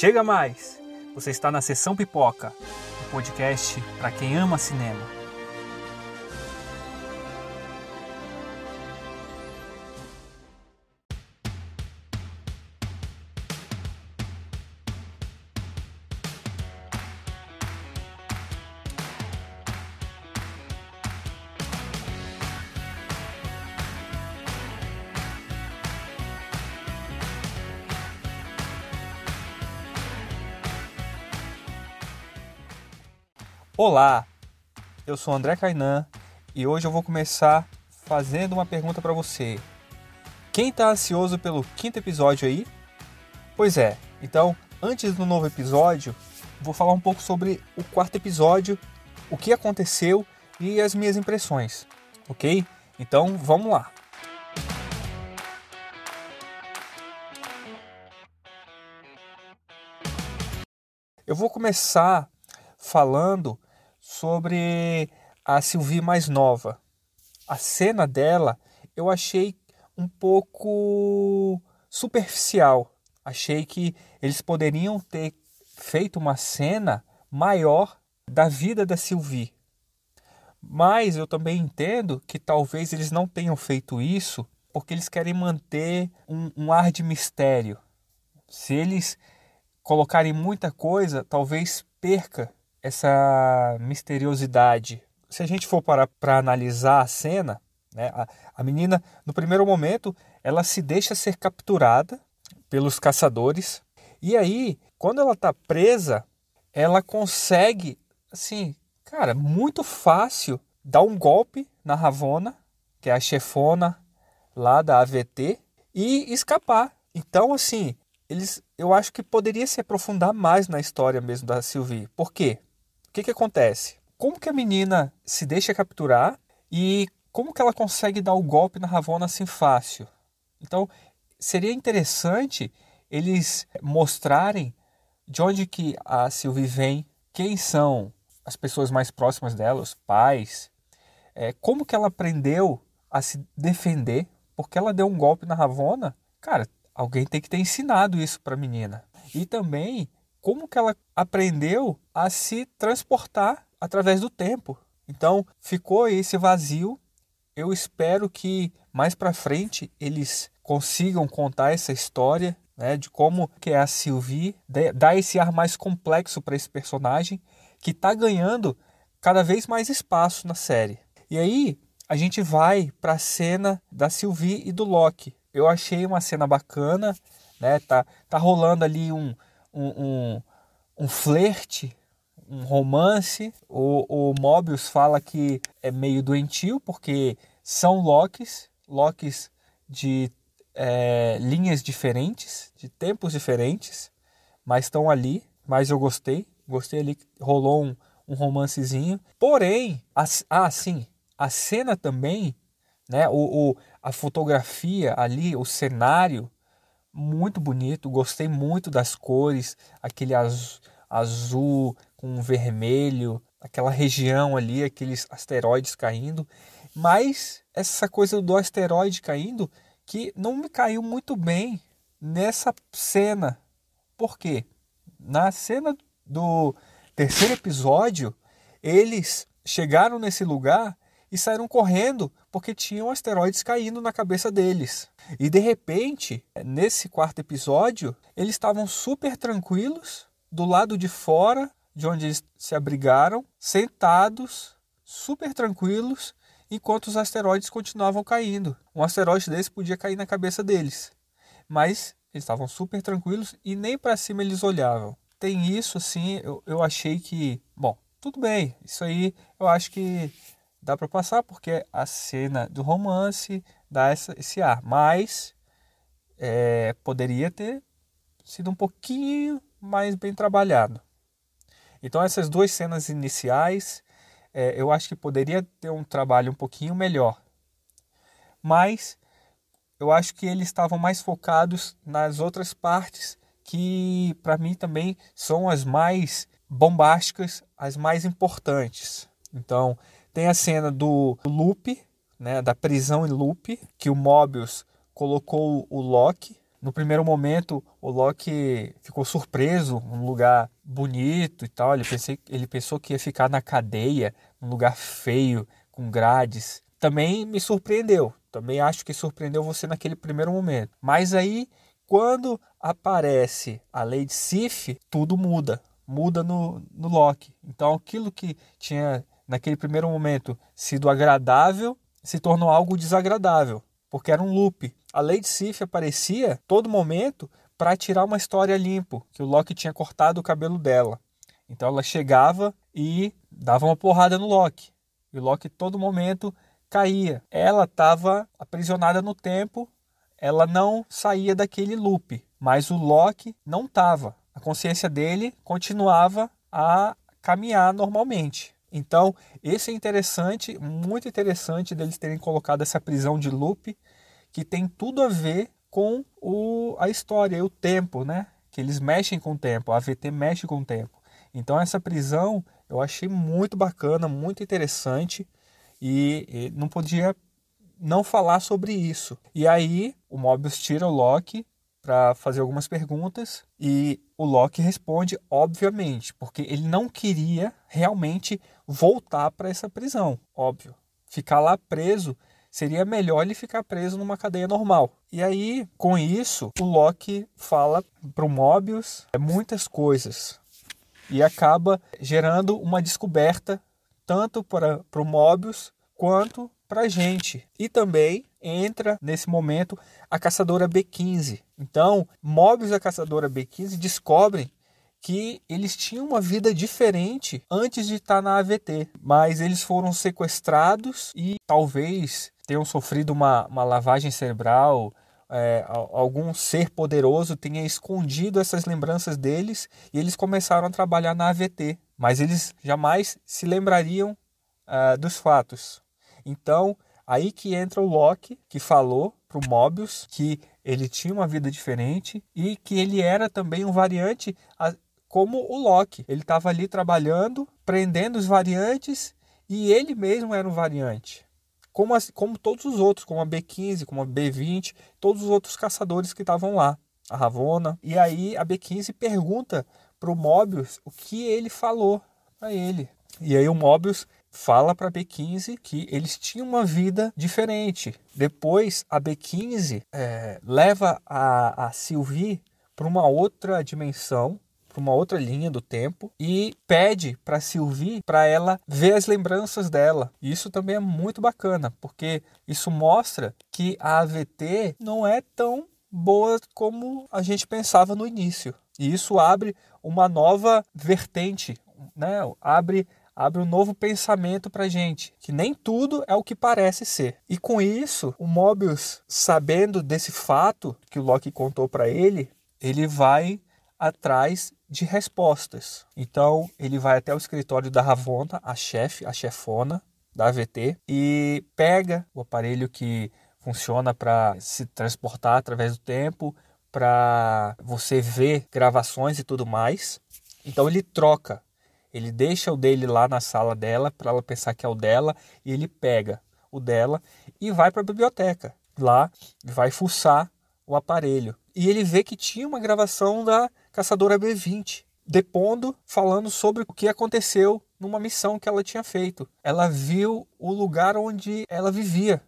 Chega mais! Você está na Sessão Pipoca, um podcast para quem ama cinema. Olá, eu sou André Kainan e hoje eu vou começar fazendo uma pergunta para você. Quem está ansioso pelo quinto episódio aí? Pois é, então antes do novo episódio, vou falar um pouco sobre o quarto episódio, o que aconteceu e as minhas impressões, ok? Então vamos lá. Eu vou começar falando sobre a Sylvie mais nova. A cena dela eu achei um pouco superficial. Achei que eles poderiam ter feito uma cena maior da vida da Sylvie. Mas eu também entendo que talvez eles não tenham feito isso porque eles querem manter um, um ar de mistério. Se eles colocarem muita coisa, talvez perca essa misteriosidade. Se a gente for para para analisar a cena, né, a, a menina, no primeiro momento, ela se deixa ser capturada pelos caçadores. E aí, quando ela está presa, ela consegue, assim, cara, muito fácil dar um golpe na Ravona, que é a chefona lá da AVT, e escapar. Então, assim, eles, eu acho que poderia se aprofundar mais na história mesmo da Sylvie. Por quê? O que, que acontece? Como que a menina se deixa capturar e como que ela consegue dar o golpe na Ravona assim fácil? Então, seria interessante eles mostrarem de onde que a Sylvie vem, quem são as pessoas mais próximas dela, os pais, é, como que ela aprendeu a se defender, porque ela deu um golpe na Ravona. Cara, alguém tem que ter ensinado isso para a menina. E também como que ela aprendeu a se transportar através do tempo. Então ficou esse vazio. Eu espero que mais para frente eles consigam contar essa história né, de como que é a Sylvie, dar esse ar mais complexo para esse personagem que está ganhando cada vez mais espaço na série. E aí a gente vai para a cena da Sylvie e do Loki. Eu achei uma cena bacana, né? Tá, tá rolando ali um, um, um, um flerte, um romance. O, o Mobius fala que é meio doentio, porque são Locks, Locks de é, linhas diferentes, de tempos diferentes, mas estão ali. Mas eu gostei, gostei ali, rolou um, um romancezinho. Porém, a, ah, sim, a cena também, né, o, o, a fotografia ali, o cenário muito bonito, gostei muito das cores, aquele azul, azul com vermelho, aquela região ali, aqueles asteroides caindo, mas essa coisa do asteroide caindo que não me caiu muito bem nessa cena. Por quê? Na cena do terceiro episódio, eles chegaram nesse lugar e saíram correndo porque tinham asteroides caindo na cabeça deles. E de repente, nesse quarto episódio, eles estavam super tranquilos do lado de fora de onde eles se abrigaram, sentados, super tranquilos, enquanto os asteroides continuavam caindo. Um asteroide desse podia cair na cabeça deles. Mas eles estavam super tranquilos e nem para cima eles olhavam. Tem isso assim, eu, eu achei que, bom, tudo bem. Isso aí eu acho que dá para passar porque a cena do romance dá essa, esse ar, mas é, poderia ter sido um pouquinho mais bem trabalhado. Então essas duas cenas iniciais é, eu acho que poderia ter um trabalho um pouquinho melhor, mas eu acho que eles estavam mais focados nas outras partes que para mim também são as mais bombásticas, as mais importantes. Então tem a cena do loop, né, da prisão em loop, que o Mobius colocou o Loki no primeiro momento o Loki ficou surpreso, um lugar bonito e tal. Ele, pensei, ele pensou que ia ficar na cadeia, um lugar feio, com grades. Também me surpreendeu. Também acho que surpreendeu você naquele primeiro momento. Mas aí, quando aparece a Lady Sif, tudo muda. Muda no, no Loki. Então aquilo que tinha naquele primeiro momento sido agradável se tornou algo desagradável, porque era um loop. A Lady Sif aparecia todo momento para tirar uma história limpo, que o Loki tinha cortado o cabelo dela. Então ela chegava e dava uma porrada no Loki. E o Loki todo momento caía. Ela estava aprisionada no tempo, ela não saía daquele loop, mas o Loki não estava. A consciência dele continuava a caminhar normalmente. Então, esse é interessante, muito interessante deles terem colocado essa prisão de loop, que tem tudo a ver com o, a história e o tempo, né? Que eles mexem com o tempo, a AVT mexe com o tempo. Então, essa prisão eu achei muito bacana, muito interessante e, e não podia não falar sobre isso. E aí, o Mobius tira o Loki para fazer algumas perguntas e o Loki responde, obviamente, porque ele não queria realmente voltar para essa prisão, óbvio. Ficar lá preso seria melhor ele ficar preso numa cadeia normal. E aí, com isso, o Loki fala para o Mobius muitas coisas e acaba gerando uma descoberta tanto para o Mobius quanto para gente. E também entra nesse momento a caçadora B15. Então, Mobius e a caçadora B15 descobrem que eles tinham uma vida diferente antes de estar na AVT, mas eles foram sequestrados e talvez tenham sofrido uma, uma lavagem cerebral. É, algum ser poderoso tenha escondido essas lembranças deles e eles começaram a trabalhar na AVT, mas eles jamais se lembrariam uh, dos fatos. Então, aí que entra o Loki, que falou para o Mobius que ele tinha uma vida diferente e que ele era também um variante como o Loki. Ele estava ali trabalhando, prendendo os variantes e ele mesmo era um variante. Como, as, como todos os outros, como a B15, como a B20, todos os outros caçadores que estavam lá, a Ravona. E aí a B15 pergunta para o Mobius o que ele falou para ele. E aí o Mobius fala para a B15 que eles tinham uma vida diferente. Depois, a B15 é, leva a, a Sylvie para uma outra dimensão, para uma outra linha do tempo e pede para Sylvie para ela ver as lembranças dela. Isso também é muito bacana, porque isso mostra que a AVT não é tão boa como a gente pensava no início. E isso abre uma nova vertente, né? Abre abre um novo pensamento para gente, que nem tudo é o que parece ser. E com isso, o Mobius, sabendo desse fato que o Loki contou para ele, ele vai atrás de respostas. Então, ele vai até o escritório da Ravonna, a chefe, a chefona da AVT, e pega o aparelho que funciona para se transportar através do tempo, para você ver gravações e tudo mais. Então ele troca ele deixa o dele lá na sala dela para ela pensar que é o dela e ele pega o dela e vai para a biblioteca. Lá vai fuçar o aparelho. E ele vê que tinha uma gravação da caçadora B20 depondo, falando sobre o que aconteceu numa missão que ela tinha feito. Ela viu o lugar onde ela vivia.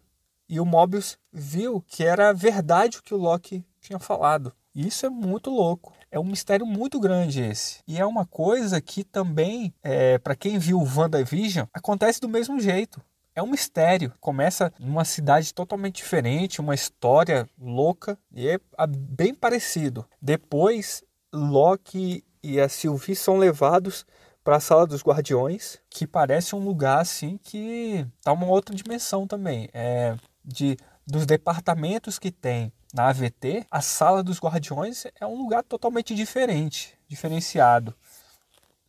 E o Mobius viu que era verdade o que o Loki tinha falado. Isso é muito louco. É um mistério muito grande esse. E é uma coisa que também, é, para quem viu o WandaVision, acontece do mesmo jeito. É um mistério. Começa numa cidade totalmente diferente, uma história louca, e é bem parecido. Depois, Loki e a Sylvie são levados para a sala dos guardiões, que parece um lugar assim que tá uma outra dimensão também. É de dos departamentos que tem na AVT, a sala dos guardiões é um lugar totalmente diferente, diferenciado.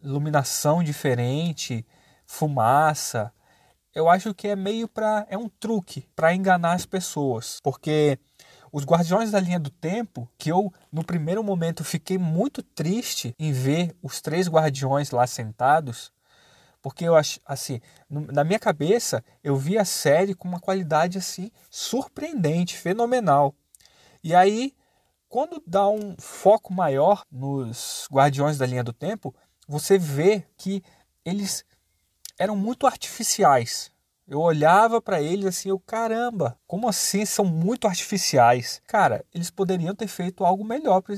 Iluminação diferente, fumaça. Eu acho que é meio para é um truque para enganar as pessoas, porque os Guardiões da Linha do Tempo, que eu no primeiro momento fiquei muito triste em ver os três guardiões lá sentados, porque eu acho assim, na minha cabeça eu vi a série com uma qualidade assim surpreendente, fenomenal. E aí, quando dá um foco maior nos Guardiões da Linha do Tempo, você vê que eles eram muito artificiais. Eu olhava para eles assim, eu caramba, como assim são muito artificiais? Cara, eles poderiam ter feito algo melhor para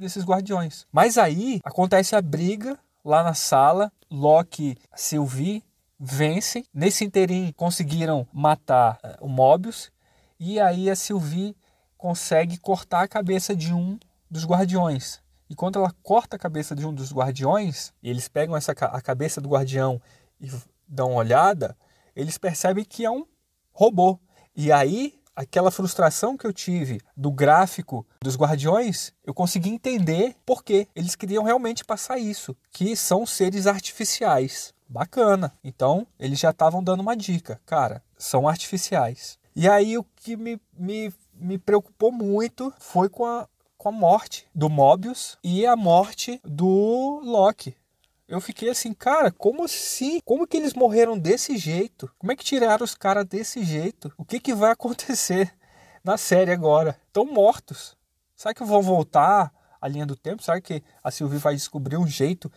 esses guardiões. Mas aí acontece a briga lá na sala, Loki, Sylvie vencem. Nesse interim conseguiram matar uh, o Mobius e aí a Sylvie consegue cortar a cabeça de um dos guardiões. E quando ela corta a cabeça de um dos guardiões, eles pegam essa a cabeça do guardião e dão uma olhada, eles percebem que é um robô. E aí, aquela frustração que eu tive do gráfico dos Guardiões, eu consegui entender por que eles queriam realmente passar isso, que são seres artificiais. Bacana. Então, eles já estavam dando uma dica. Cara, são artificiais. E aí, o que me, me, me preocupou muito foi com a, com a morte do Mobius e a morte do Loki eu fiquei assim, cara, como assim? Como que eles morreram desse jeito? Como é que tiraram os caras desse jeito? O que, que vai acontecer na série agora? Estão mortos. Será que vão voltar a linha do tempo? Será que a Sylvie vai descobrir um jeito,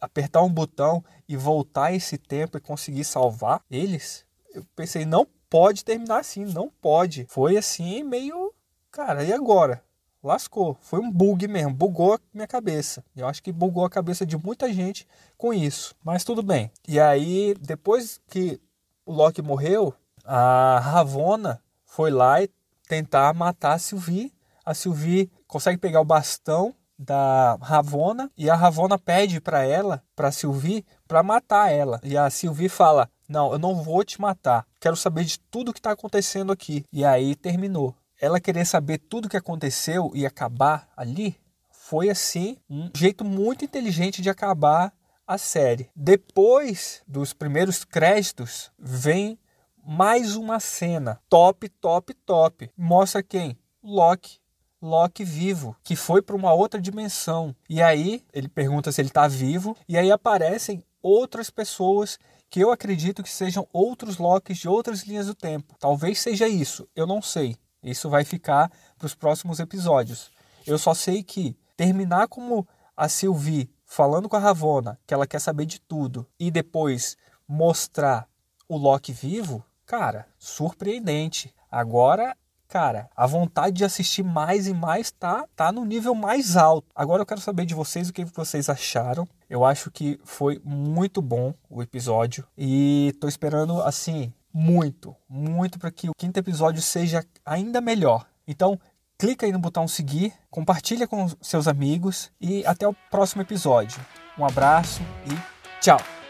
apertar um botão e voltar esse tempo e conseguir salvar eles? Eu pensei, não pode terminar assim, não pode. Foi assim, meio. Cara, e agora? lascou. Foi um bug mesmo, bugou a minha cabeça. Eu acho que bugou a cabeça de muita gente com isso, mas tudo bem. E aí, depois que o Loki morreu, a Ravonna foi lá e tentar matar a Sylvie. A Sylvie consegue pegar o bastão da Ravonna e a Ravonna pede para ela, para Sylvie, para matar ela. E a Sylvie fala: "Não, eu não vou te matar. Quero saber de tudo que está acontecendo aqui". E aí terminou ela querer saber tudo o que aconteceu e acabar ali, foi assim um jeito muito inteligente de acabar a série. Depois dos primeiros créditos, vem mais uma cena top, top, top. Mostra quem? Loki. Loki vivo, que foi para uma outra dimensão. E aí ele pergunta se ele está vivo, e aí aparecem outras pessoas que eu acredito que sejam outros Lokis de outras linhas do tempo. Talvez seja isso, eu não sei. Isso vai ficar para os próximos episódios. Eu só sei que terminar como a Sylvie falando com a Ravonna, que ela quer saber de tudo, e depois mostrar o Loki vivo, cara, surpreendente. Agora, cara, a vontade de assistir mais e mais tá, tá no nível mais alto. Agora eu quero saber de vocês o que vocês acharam. Eu acho que foi muito bom o episódio e tô esperando assim muito, muito para que o quinto episódio seja ainda melhor. Então, clica aí no botão seguir, compartilha com seus amigos e até o próximo episódio. Um abraço e tchau!